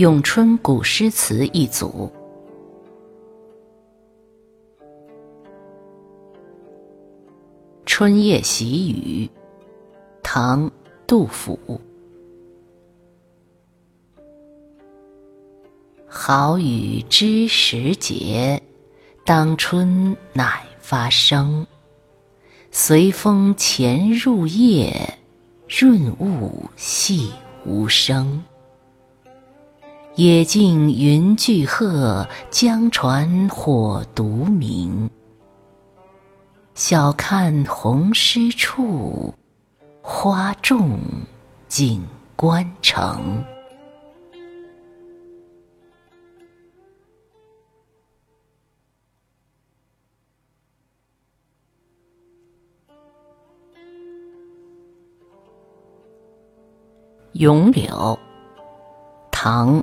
咏春古诗词一组。《春夜喜雨》，唐·杜甫。好雨知时节，当春乃发生。随风潜入夜，润物细无声。野径云俱黑，江船火独明。晓看红湿处，花重锦官城。咏柳，唐。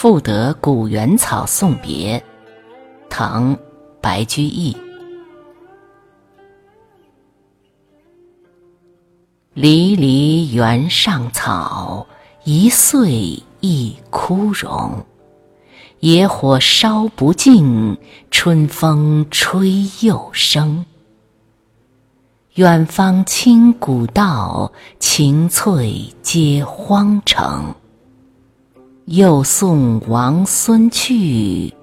赋得古原草送别，唐·白居易。离离原上草，一岁一枯荣。野火烧不尽，春风吹又生。远芳侵古道，晴翠接荒城。又送王孙去，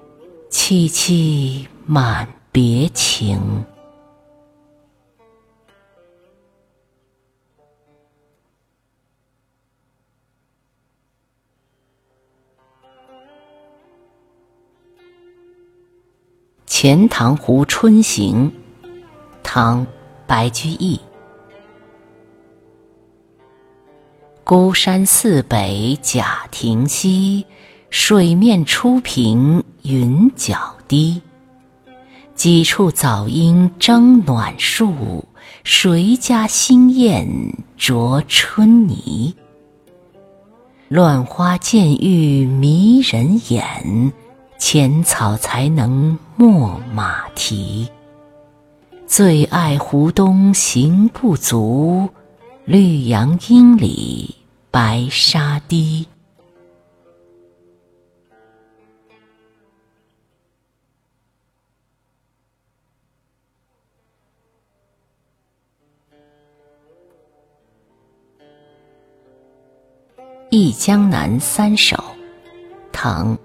萋萋满别情。《钱塘湖春行》，唐·白居易。孤山寺北贾亭西，水面初平云脚低。几处早莺争暖树，谁家新燕啄春泥？乱花渐欲迷人眼，浅草才能没马蹄。最爱湖东行不足，绿杨阴里。白沙堤，《忆江南三首》，唐·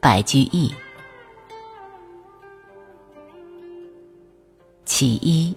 白居易。其一。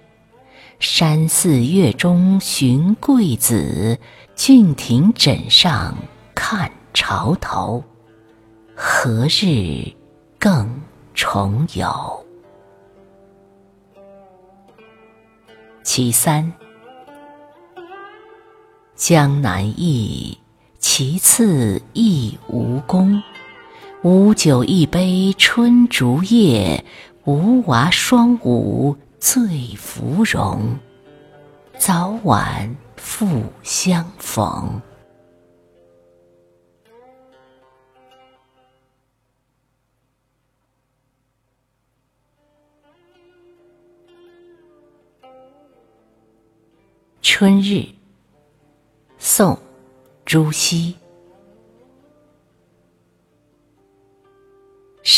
山寺月中寻桂子。郡亭枕上看潮头，何日更重游？其三，江南忆，其次忆吴宫。吴酒一杯春竹叶，无娃双舞醉芙蓉。早晚。复相逢。春日，宋·朱熹。